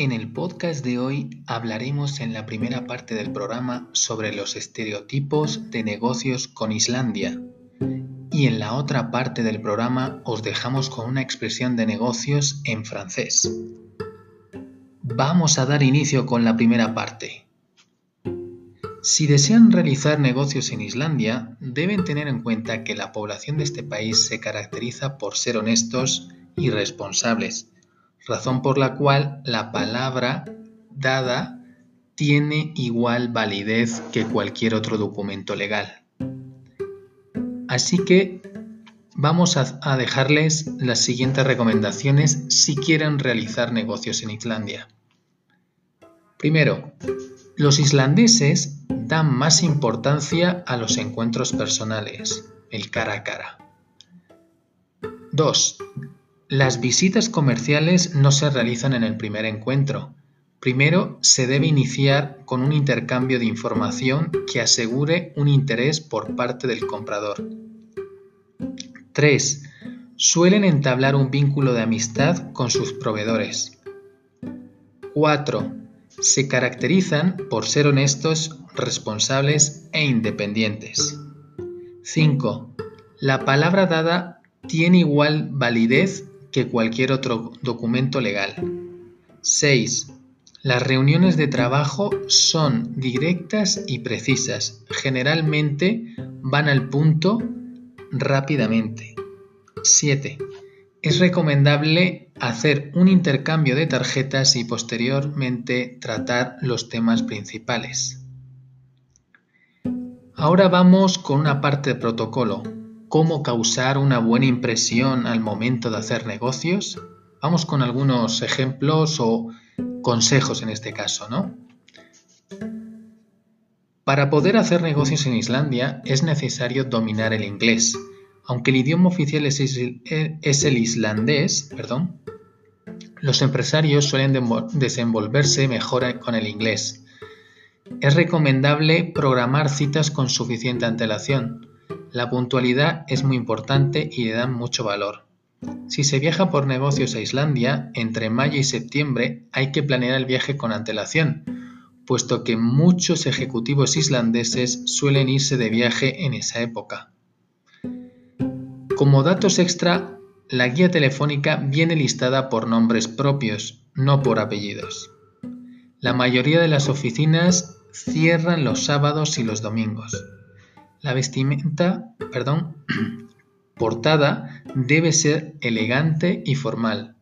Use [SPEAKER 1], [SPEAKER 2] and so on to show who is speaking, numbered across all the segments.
[SPEAKER 1] En el podcast de hoy hablaremos en la primera parte del programa sobre los estereotipos de negocios con Islandia y en la otra parte del programa os dejamos con una expresión de negocios en francés. Vamos a dar inicio con la primera parte. Si desean realizar negocios en Islandia, deben tener en cuenta que la población de este país se caracteriza por ser honestos y responsables razón por la cual la palabra dada tiene igual validez que cualquier otro documento legal. Así que vamos a, dejarles las siguientes recomendaciones si quieren realizar negocios en Islandia. Primero, los islandeses dan más importancia a los encuentros personales, el cara a cara. 2. Las visitas comerciales no se realizan en el primer encuentro. Primero se debe iniciar con un intercambio de información que asegure un interés por parte del comprador. 3. Suelen entablar un vínculo de amistad con sus proveedores. 4. Se caracterizan por ser honestos, responsables e independientes. 5. La palabra dada tiene igual validez que cualquier otro documento legal. 6. Las reuniones de trabajo son directas y precisas. Generalmente van al punto rápidamente. 7. Es recomendable hacer un intercambio de tarjetas y posteriormente tratar los temas principales. Ahora vamos con una parte de protocolo, cómo causar una buena impresión al momento de hacer negocios, vamos con algunos ejemplos o consejos en este caso, ¿no? Para poder hacer negocios en Islandia es necesario dominar el inglés. Aunque el idioma oficial es, el islandés, perdón, los empresarios suelen desenvolverse mejor con el inglés. Es recomendable programar citas con suficiente antelación, la puntualidad es muy importante y le dan mucho valor. Si se viaja por negocios a Islandia, entre mayo y septiembre hay que planear el viaje con antelación, puesto que muchos ejecutivos islandeses suelen irse de viaje en esa época. Como datos extra, la guía telefónica viene listada por nombres propios, no por apellidos. La mayoría de las oficinas cierran los sábados y los domingos. La vestimenta, perdón, portada debe ser elegante y formal,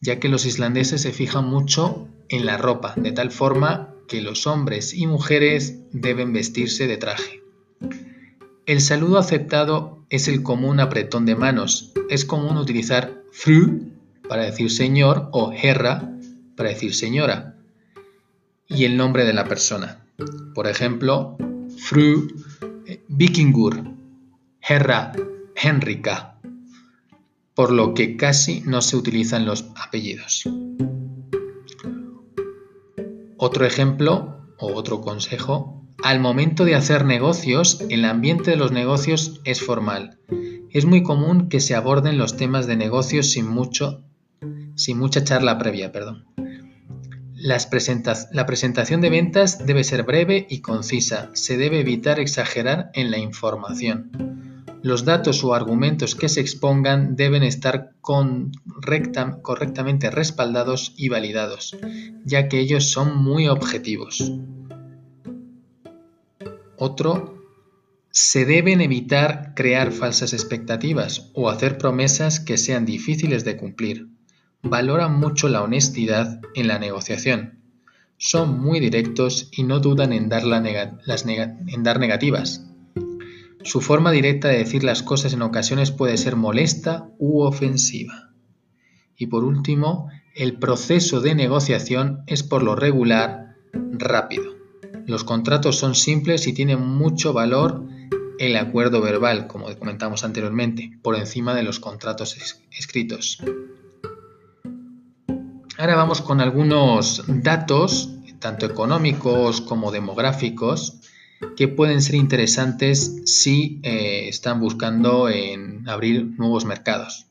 [SPEAKER 1] ya que los islandeses se fijan mucho en la ropa, de tal forma que los hombres y mujeres deben vestirse de traje. El saludo aceptado es el común apretón de manos. Es común utilizar fru para decir señor o herra para decir señora y el nombre de la persona. Por ejemplo, fru Vikingur, Herra, Henrika, por lo que casi no se utilizan los apellidos. Otro ejemplo o otro consejo, al momento de hacer negocios, el ambiente de los negocios es formal. Es muy común que se aborden los temas de negocios sin, mucho, sin mucha charla previa. Perdón. La presentación de ventas debe ser breve y concisa. Se debe evitar exagerar en la información. Los datos o argumentos que se expongan deben estar correctamente respaldados y validados, ya que ellos son muy objetivos. Otro, se deben evitar crear falsas expectativas o hacer promesas que sean difíciles de cumplir. Valoran mucho la honestidad en la negociación. Son muy directos y no dudan en dar, en dar negativas su forma directa de decir las cosas en ocasiones puede ser molesta u ofensiva. Y por último, el proceso de negociación es por lo regular rápido. Los contratos son simples y tienen mucho valor el acuerdo verbal, como comentamos anteriormente, por encima de los contratos escritos. Ahora vamos con algunos datos, tanto económicos como demográficos, que pueden ser interesantes si eh, están buscando en abrir nuevos mercados.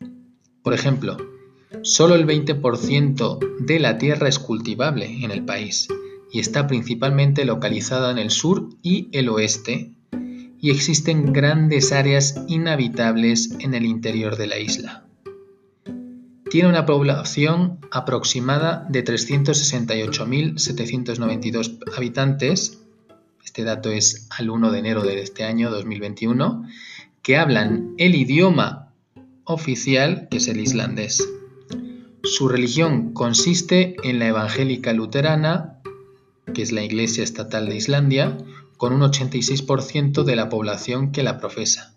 [SPEAKER 1] Por ejemplo, solo el 20% de la tierra es cultivable en el país y está principalmente localizada en el sur y el oeste y existen grandes áreas inhabitables en el interior de la isla. Tiene una población aproximada de 368.792 habitantes este dato es al 1 de enero de este año 2021, que hablan el idioma oficial, que es el islandés. Su religión consiste en la evangélica luterana, que es la iglesia estatal de Islandia, con un 86% de la población que la profesa.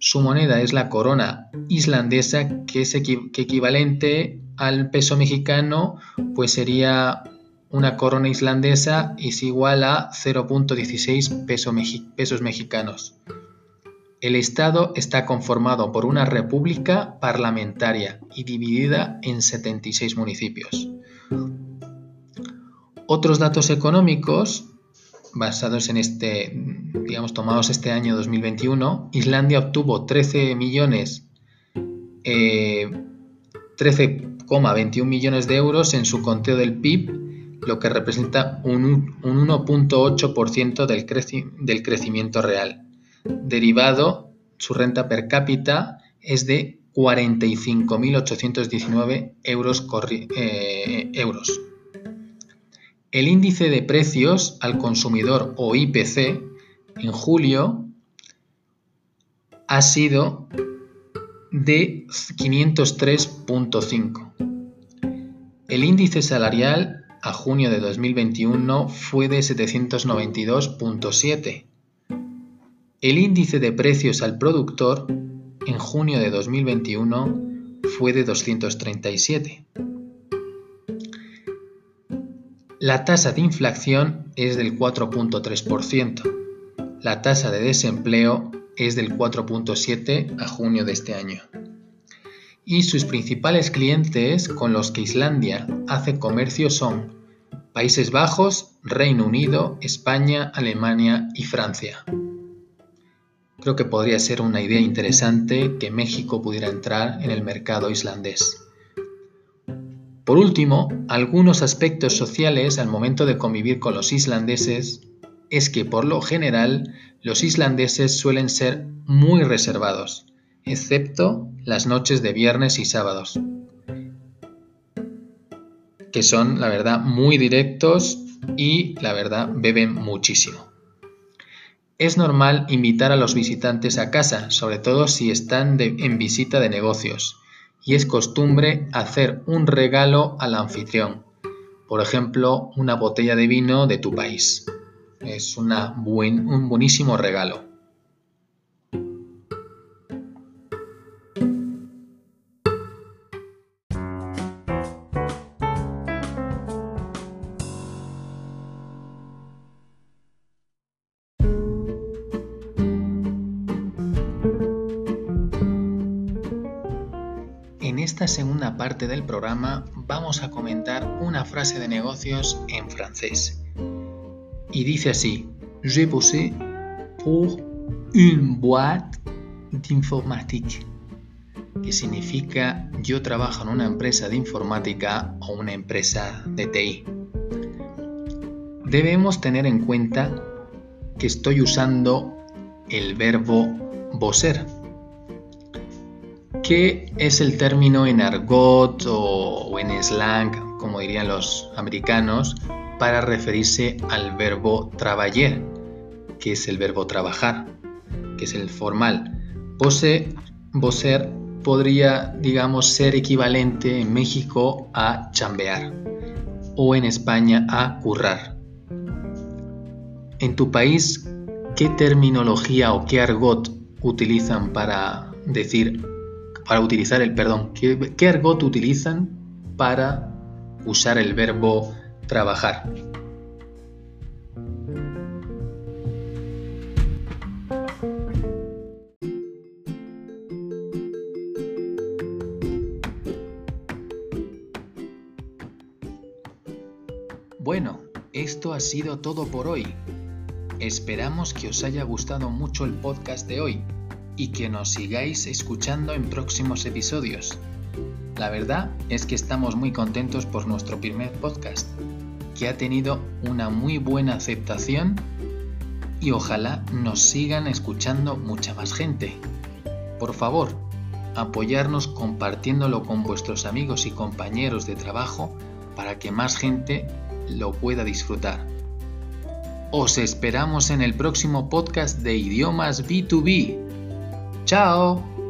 [SPEAKER 1] Su moneda es la corona islandesa, que es equivalente al peso mexicano, pues sería una corona islandesa es igual a 0.16 pesos mexicanos. El Estado está conformado por una república parlamentaria y dividida en 76 municipios. Otros datos económicos basados en este, digamos, tomados este año 2021, Islandia obtuvo 13 millones, 13,21 eh, millones de euros en su conteo del PIB lo que representa un, 1.8% del, crecimiento real. Derivado, su renta per cápita es de 45.819 euros, eh, euros. El índice de precios al consumidor o IPC en julio ha sido de 503.5. El índice salarial a junio de 2021 fue de 792.7. El índice de precios al productor en junio de 2021 fue de 237. La tasa de inflación es del 4.3%. La tasa de desempleo es del 4.7 a junio de este año y sus principales clientes con los que Islandia hace comercio son Países Bajos, Reino Unido, España, Alemania y Francia. Creo que podría ser una idea interesante que México pudiera entrar en el mercado islandés. Por último, algunos aspectos sociales al momento de convivir con los islandeses es que por lo general los islandeses suelen ser muy reservados excepto las noches de viernes y sábados, que son, la verdad, muy directos y, la verdad, beben muchísimo. Es normal invitar a los visitantes a casa, sobre todo si están en visita de negocios, y es costumbre hacer un regalo al anfitrión, por ejemplo, una botella de vino de tu país. Es una un buenísimo regalo. Segunda parte del programa vamos a comentar una frase de negocios en francés. Y dice así, J'ai bossé pour une boîte d'informatique, que significa yo trabajo en una empresa de informática o una empresa de TI. Debemos tener en cuenta que estoy usando el verbo bosser, que es el término en argot o, en slang, como dirían los americanos, para referirse al verbo trabajar, que es el verbo trabajar, que es el formal. Bose, boser podría, digamos, ser equivalente en México a chambear o en España a currar. En tu país, ¿qué terminología o qué argot utilizan para decir, para utilizar el perdón? ¿Qué, qué argot utilizan para usar el verbo trabajar? Bueno, esto ha sido todo por hoy. Esperamos que os haya gustado mucho el podcast de hoy y que nos sigáis escuchando en próximos episodios. La verdad es que estamos muy contentos por nuestro primer podcast, que ha tenido una muy buena aceptación y ojalá nos sigan escuchando mucha más gente. Por favor, apoyarnos compartiéndolo con vuestros amigos y compañeros de trabajo para que más gente lo pueda disfrutar. Os esperamos en el próximo podcast de idiomas B2B. 加油！